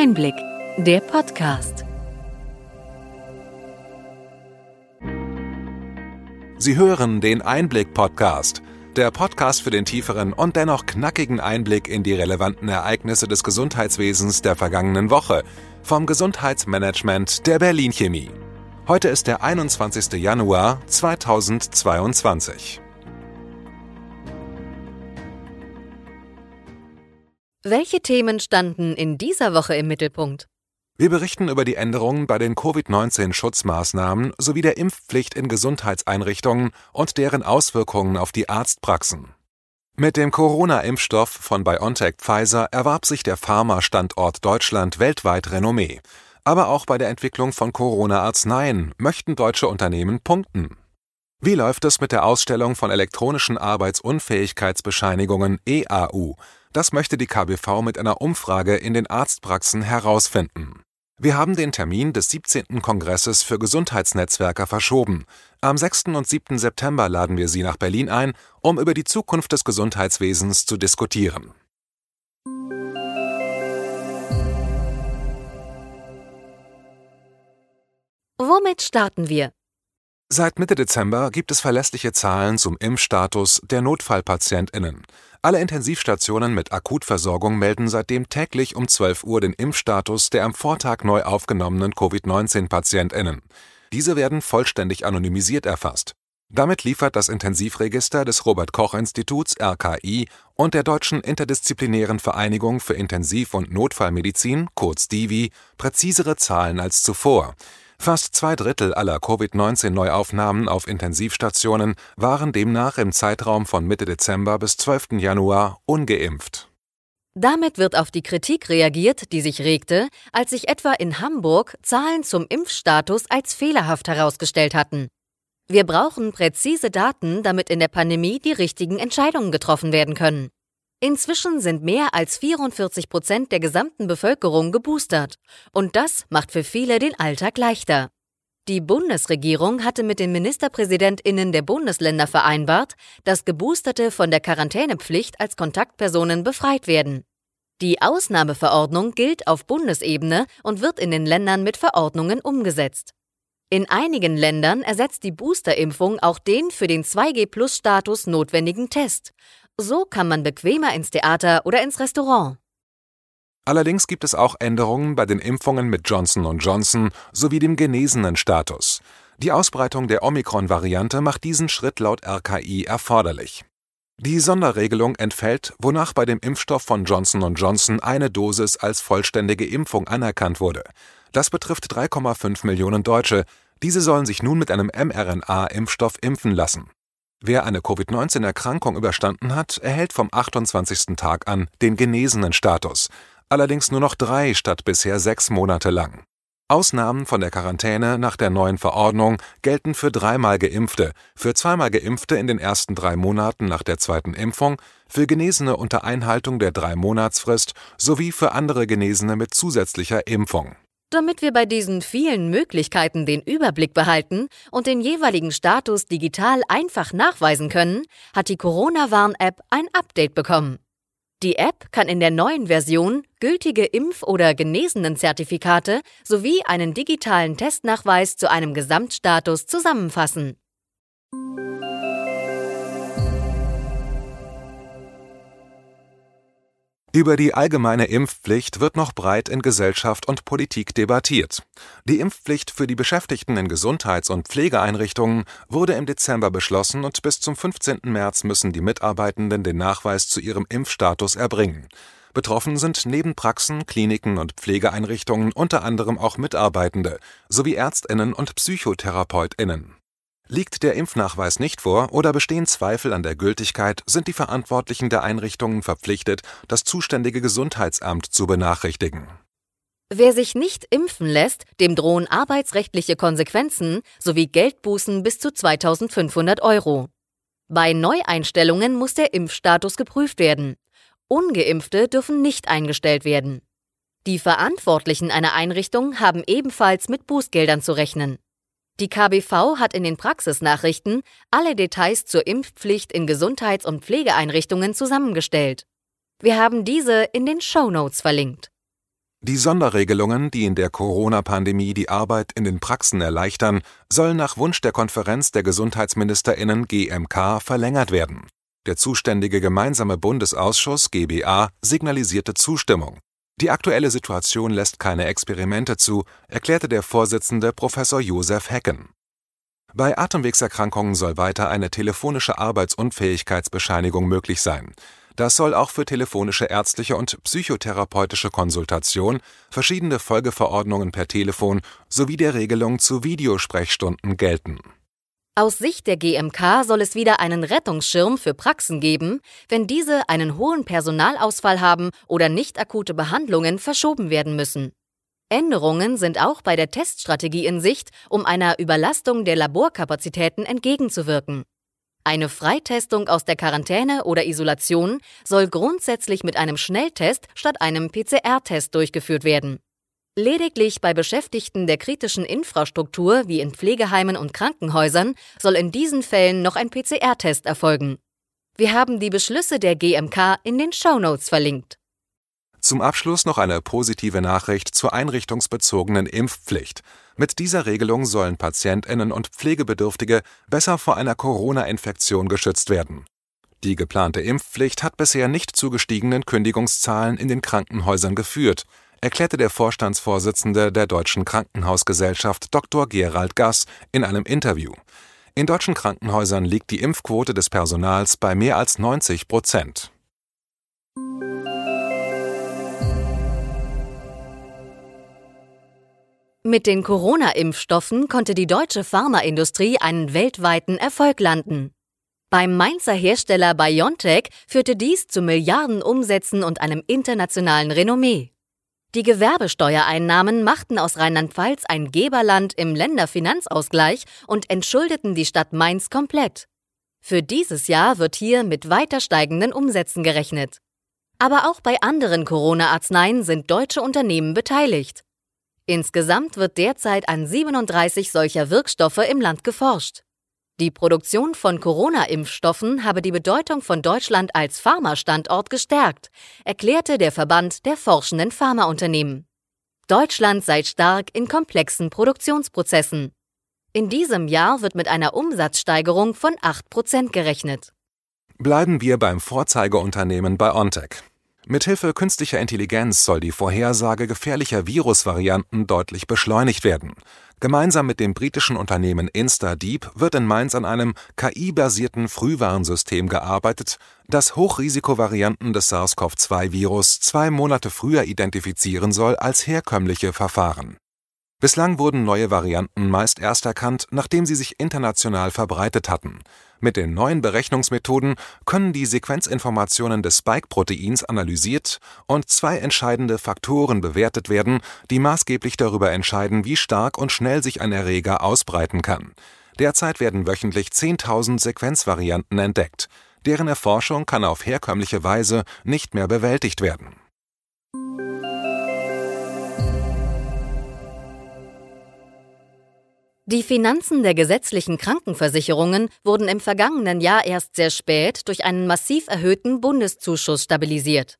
Einblick, der Podcast. Sie hören den Einblick-Podcast, der Podcast für den tieferen und dennoch knackigen Einblick in die relevanten Ereignisse des Gesundheitswesens der vergangenen Woche vom Gesundheitsmanagement der Berlin Chemie. Heute ist der 21. Januar 2022. Welche Themen standen in dieser Woche im Mittelpunkt? Wir berichten über die Änderungen bei den Covid-19-Schutzmaßnahmen sowie der Impfpflicht in Gesundheitseinrichtungen und deren Auswirkungen auf die Arztpraxen. Mit dem Corona-Impfstoff von BioNTech Pfizer erwarb sich der Pharma-Standort Deutschland weltweit Renommee. Aber auch bei der Entwicklung von Corona-Arzneien möchten deutsche Unternehmen punkten. Wie läuft es mit der Ausstellung von elektronischen Arbeitsunfähigkeitsbescheinigungen EAU? Das möchte die KBV mit einer Umfrage in den Arztpraxen herausfinden. Wir haben den Termin des 17. Kongresses für Gesundheitsnetzwerker verschoben. Am 6. und 7. September laden wir Sie nach Berlin ein, um über die Zukunft des Gesundheitswesens zu diskutieren. Womit starten wir? Seit Mitte Dezember gibt es verlässliche Zahlen zum Impfstatus der Notfallpatientinnen. Alle Intensivstationen mit Akutversorgung melden seitdem täglich um 12 Uhr den Impfstatus der am Vortag neu aufgenommenen Covid-19-Patientinnen. Diese werden vollständig anonymisiert erfasst. Damit liefert das Intensivregister des Robert Koch Instituts RKI und der Deutschen Interdisziplinären Vereinigung für Intensiv- und Notfallmedizin kurz DIVI präzisere Zahlen als zuvor. Fast zwei Drittel aller Covid-19-Neuaufnahmen auf Intensivstationen waren demnach im Zeitraum von Mitte Dezember bis 12. Januar ungeimpft. Damit wird auf die Kritik reagiert, die sich regte, als sich etwa in Hamburg Zahlen zum Impfstatus als fehlerhaft herausgestellt hatten. Wir brauchen präzise Daten, damit in der Pandemie die richtigen Entscheidungen getroffen werden können. Inzwischen sind mehr als 44 Prozent der gesamten Bevölkerung geboostert. Und das macht für viele den Alltag leichter. Die Bundesregierung hatte mit den Ministerpräsidentinnen der Bundesländer vereinbart, dass Geboosterte von der Quarantänepflicht als Kontaktpersonen befreit werden. Die Ausnahmeverordnung gilt auf Bundesebene und wird in den Ländern mit Verordnungen umgesetzt. In einigen Ländern ersetzt die Boosterimpfung auch den für den 2G-Plus-Status notwendigen Test. So kann man bequemer ins Theater oder ins Restaurant. Allerdings gibt es auch Änderungen bei den Impfungen mit Johnson Johnson sowie dem genesenen Status. Die Ausbreitung der Omikron-Variante macht diesen Schritt laut RKI erforderlich. Die Sonderregelung entfällt, wonach bei dem Impfstoff von Johnson Johnson eine Dosis als vollständige Impfung anerkannt wurde. Das betrifft 3,5 Millionen Deutsche. Diese sollen sich nun mit einem mRNA-Impfstoff impfen lassen. Wer eine Covid-19-Erkrankung überstanden hat, erhält vom 28. Tag an den genesenen Status, allerdings nur noch drei statt bisher sechs Monate lang. Ausnahmen von der Quarantäne nach der neuen Verordnung gelten für dreimal Geimpfte, für zweimal Geimpfte in den ersten drei Monaten nach der zweiten Impfung, für Genesene unter Einhaltung der Drei-Monatsfrist sowie für andere Genesene mit zusätzlicher Impfung. Damit wir bei diesen vielen Möglichkeiten den Überblick behalten und den jeweiligen Status digital einfach nachweisen können, hat die Corona-Warn-App ein Update bekommen. Die App kann in der neuen Version gültige Impf- oder Genesenen-Zertifikate sowie einen digitalen Testnachweis zu einem Gesamtstatus zusammenfassen. Über die allgemeine Impfpflicht wird noch breit in Gesellschaft und Politik debattiert. Die Impfpflicht für die Beschäftigten in Gesundheits- und Pflegeeinrichtungen wurde im Dezember beschlossen und bis zum 15. März müssen die Mitarbeitenden den Nachweis zu ihrem Impfstatus erbringen. Betroffen sind neben Praxen, Kliniken und Pflegeeinrichtungen unter anderem auch Mitarbeitende sowie Ärztinnen und Psychotherapeutinnen Liegt der Impfnachweis nicht vor oder bestehen Zweifel an der Gültigkeit, sind die Verantwortlichen der Einrichtungen verpflichtet, das zuständige Gesundheitsamt zu benachrichtigen. Wer sich nicht impfen lässt, dem drohen arbeitsrechtliche Konsequenzen sowie Geldbußen bis zu 2500 Euro. Bei Neueinstellungen muss der Impfstatus geprüft werden. Ungeimpfte dürfen nicht eingestellt werden. Die Verantwortlichen einer Einrichtung haben ebenfalls mit Bußgeldern zu rechnen. Die KBV hat in den Praxisnachrichten alle Details zur Impfpflicht in Gesundheits- und Pflegeeinrichtungen zusammengestellt. Wir haben diese in den Show Notes verlinkt. Die Sonderregelungen, die in der Corona-Pandemie die Arbeit in den Praxen erleichtern, sollen nach Wunsch der Konferenz der Gesundheitsministerinnen GMK verlängert werden. Der zuständige gemeinsame Bundesausschuss GBA signalisierte Zustimmung. Die aktuelle Situation lässt keine Experimente zu, erklärte der Vorsitzende Professor Josef Hecken. Bei Atemwegserkrankungen soll weiter eine telefonische Arbeitsunfähigkeitsbescheinigung möglich sein. Das soll auch für telefonische ärztliche und psychotherapeutische Konsultation, verschiedene Folgeverordnungen per Telefon sowie der Regelung zu Videosprechstunden gelten. Aus Sicht der GMK soll es wieder einen Rettungsschirm für Praxen geben, wenn diese einen hohen Personalausfall haben oder nicht akute Behandlungen verschoben werden müssen. Änderungen sind auch bei der Teststrategie in Sicht, um einer Überlastung der Laborkapazitäten entgegenzuwirken. Eine Freitestung aus der Quarantäne oder Isolation soll grundsätzlich mit einem Schnelltest statt einem PCR-Test durchgeführt werden. Lediglich bei Beschäftigten der kritischen Infrastruktur wie in Pflegeheimen und Krankenhäusern soll in diesen Fällen noch ein PCR-Test erfolgen. Wir haben die Beschlüsse der GMK in den Shownotes verlinkt. Zum Abschluss noch eine positive Nachricht zur einrichtungsbezogenen Impfpflicht. Mit dieser Regelung sollen Patientinnen und Pflegebedürftige besser vor einer Corona-Infektion geschützt werden. Die geplante Impfpflicht hat bisher nicht zu gestiegenen Kündigungszahlen in den Krankenhäusern geführt, erklärte der Vorstandsvorsitzende der Deutschen Krankenhausgesellschaft Dr. Gerald Gass in einem Interview. In deutschen Krankenhäusern liegt die Impfquote des Personals bei mehr als 90 Prozent. Mit den Corona-Impfstoffen konnte die deutsche Pharmaindustrie einen weltweiten Erfolg landen. Beim Mainzer Hersteller BioNTech führte dies zu Milliardenumsätzen und einem internationalen Renommee. Die Gewerbesteuereinnahmen machten aus Rheinland-Pfalz ein Geberland im Länderfinanzausgleich und entschuldeten die Stadt Mainz komplett. Für dieses Jahr wird hier mit weiter steigenden Umsätzen gerechnet. Aber auch bei anderen Corona-Arzneien sind deutsche Unternehmen beteiligt. Insgesamt wird derzeit an 37 solcher Wirkstoffe im Land geforscht. Die Produktion von Corona-Impfstoffen habe die Bedeutung von Deutschland als Pharmastandort gestärkt, erklärte der Verband der forschenden Pharmaunternehmen. Deutschland sei stark in komplexen Produktionsprozessen. In diesem Jahr wird mit einer Umsatzsteigerung von 8% gerechnet. Bleiben wir beim Vorzeigeunternehmen BioNTech. Mithilfe künstlicher Intelligenz soll die Vorhersage gefährlicher Virusvarianten deutlich beschleunigt werden. Gemeinsam mit dem britischen Unternehmen InstaDeep wird in Mainz an einem KI-basierten Frühwarnsystem gearbeitet, das Hochrisikovarianten des SARS-CoV-2-Virus zwei Monate früher identifizieren soll als herkömmliche Verfahren. Bislang wurden neue Varianten meist erst erkannt, nachdem sie sich international verbreitet hatten. Mit den neuen Berechnungsmethoden können die Sequenzinformationen des Spike-Proteins analysiert und zwei entscheidende Faktoren bewertet werden, die maßgeblich darüber entscheiden, wie stark und schnell sich ein Erreger ausbreiten kann. Derzeit werden wöchentlich 10.000 Sequenzvarianten entdeckt. Deren Erforschung kann auf herkömmliche Weise nicht mehr bewältigt werden Die Finanzen der gesetzlichen Krankenversicherungen wurden im vergangenen Jahr erst sehr spät durch einen massiv erhöhten Bundeszuschuss stabilisiert.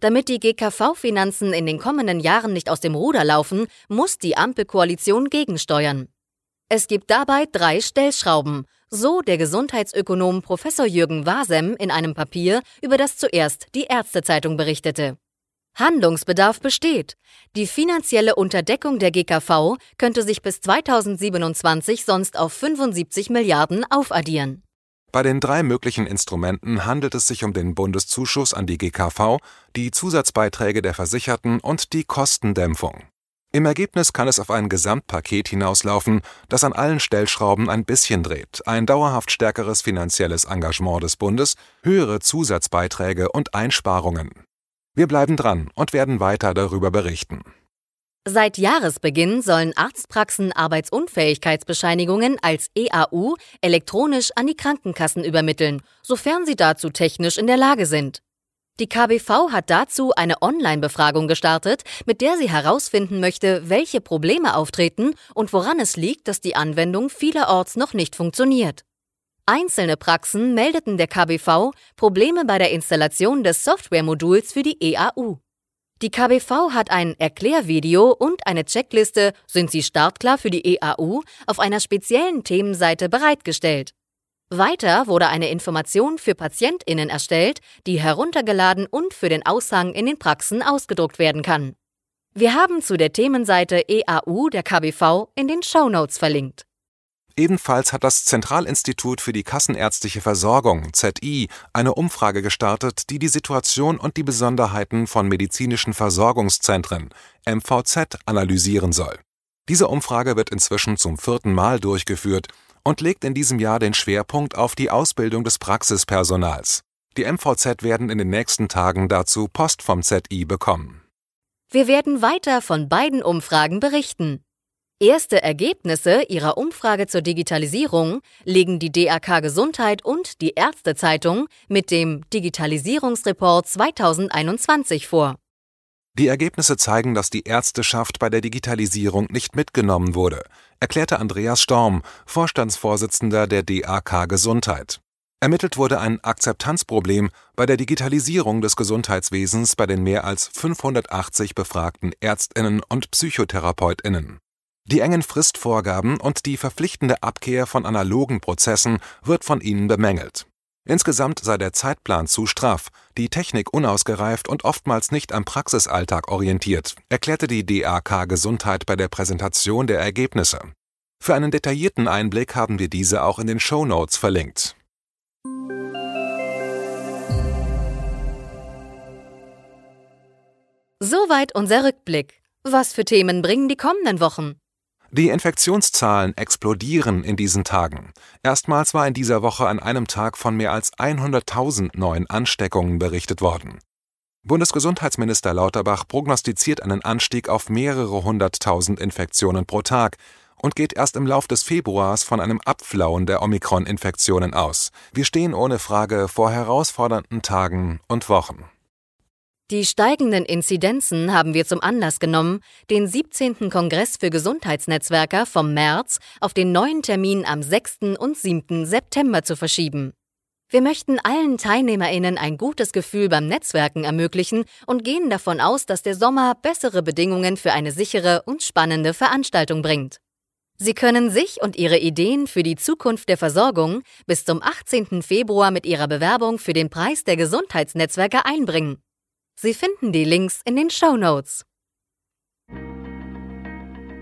Damit die GKV-Finanzen in den kommenden Jahren nicht aus dem Ruder laufen, muss die Ampelkoalition gegensteuern. Es gibt dabei drei Stellschrauben, so der Gesundheitsökonom Professor Jürgen Wasem in einem Papier, über das zuerst die Ärztezeitung berichtete. Handlungsbedarf besteht. Die finanzielle Unterdeckung der GKV könnte sich bis 2027 sonst auf 75 Milliarden aufaddieren. Bei den drei möglichen Instrumenten handelt es sich um den Bundeszuschuss an die GKV, die Zusatzbeiträge der Versicherten und die Kostendämpfung. Im Ergebnis kann es auf ein Gesamtpaket hinauslaufen, das an allen Stellschrauben ein bisschen dreht, ein dauerhaft stärkeres finanzielles Engagement des Bundes, höhere Zusatzbeiträge und Einsparungen. Wir bleiben dran und werden weiter darüber berichten. Seit Jahresbeginn sollen Arztpraxen Arbeitsunfähigkeitsbescheinigungen als EAU elektronisch an die Krankenkassen übermitteln, sofern sie dazu technisch in der Lage sind. Die KBV hat dazu eine Online-Befragung gestartet, mit der sie herausfinden möchte, welche Probleme auftreten und woran es liegt, dass die Anwendung vielerorts noch nicht funktioniert. Einzelne Praxen meldeten der KBV Probleme bei der Installation des Softwaremoduls für die EAU. Die KBV hat ein Erklärvideo und eine Checkliste Sind Sie startklar für die EAU auf einer speziellen Themenseite bereitgestellt. Weiter wurde eine Information für PatientInnen erstellt, die heruntergeladen und für den Aushang in den Praxen ausgedruckt werden kann. Wir haben zu der Themenseite EAU der KBV in den Show Notes verlinkt. Ebenfalls hat das Zentralinstitut für die Kassenärztliche Versorgung ZI eine Umfrage gestartet, die die Situation und die Besonderheiten von medizinischen Versorgungszentren MVZ analysieren soll. Diese Umfrage wird inzwischen zum vierten Mal durchgeführt und legt in diesem Jahr den Schwerpunkt auf die Ausbildung des Praxispersonals. Die MVZ werden in den nächsten Tagen dazu Post vom ZI bekommen. Wir werden weiter von beiden Umfragen berichten. Erste Ergebnisse ihrer Umfrage zur Digitalisierung legen die DAK Gesundheit und die Ärztezeitung mit dem Digitalisierungsreport 2021 vor. Die Ergebnisse zeigen, dass die Ärzteschaft bei der Digitalisierung nicht mitgenommen wurde, erklärte Andreas Storm, Vorstandsvorsitzender der DAK Gesundheit. Ermittelt wurde ein Akzeptanzproblem bei der Digitalisierung des Gesundheitswesens bei den mehr als 580 befragten Ärztinnen und Psychotherapeutinnen. Die engen Fristvorgaben und die verpflichtende Abkehr von analogen Prozessen wird von ihnen bemängelt. Insgesamt sei der Zeitplan zu straff, die Technik unausgereift und oftmals nicht am Praxisalltag orientiert, erklärte die DAK Gesundheit bei der Präsentation der Ergebnisse. Für einen detaillierten Einblick haben wir diese auch in den Show Notes verlinkt. Soweit unser Rückblick. Was für Themen bringen die kommenden Wochen? Die Infektionszahlen explodieren in diesen Tagen. Erstmals war in dieser Woche an einem Tag von mehr als 100.000 neuen Ansteckungen berichtet worden. Bundesgesundheitsminister Lauterbach prognostiziert einen Anstieg auf mehrere hunderttausend Infektionen pro Tag und geht erst im Lauf des Februars von einem Abflauen der Omikron-Infektionen aus. Wir stehen ohne Frage vor herausfordernden Tagen und Wochen. Die steigenden Inzidenzen haben wir zum Anlass genommen, den 17. Kongress für Gesundheitsnetzwerker vom März auf den neuen Termin am 6. und 7. September zu verschieben. Wir möchten allen Teilnehmerinnen ein gutes Gefühl beim Netzwerken ermöglichen und gehen davon aus, dass der Sommer bessere Bedingungen für eine sichere und spannende Veranstaltung bringt. Sie können sich und Ihre Ideen für die Zukunft der Versorgung bis zum 18. Februar mit Ihrer Bewerbung für den Preis der Gesundheitsnetzwerke einbringen. Sie finden die Links in den Show Notes.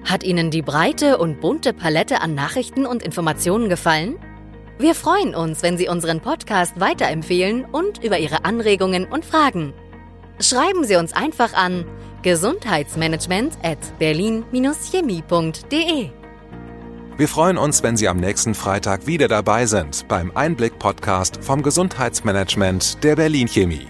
Hat Ihnen die breite und bunte Palette an Nachrichten und Informationen gefallen? Wir freuen uns, wenn Sie unseren Podcast weiterempfehlen und über Ihre Anregungen und Fragen. Schreiben Sie uns einfach an gesundheitsmanagement at berlin-chemie.de. Wir freuen uns, wenn Sie am nächsten Freitag wieder dabei sind beim Einblick-Podcast vom Gesundheitsmanagement der Berlin Chemie.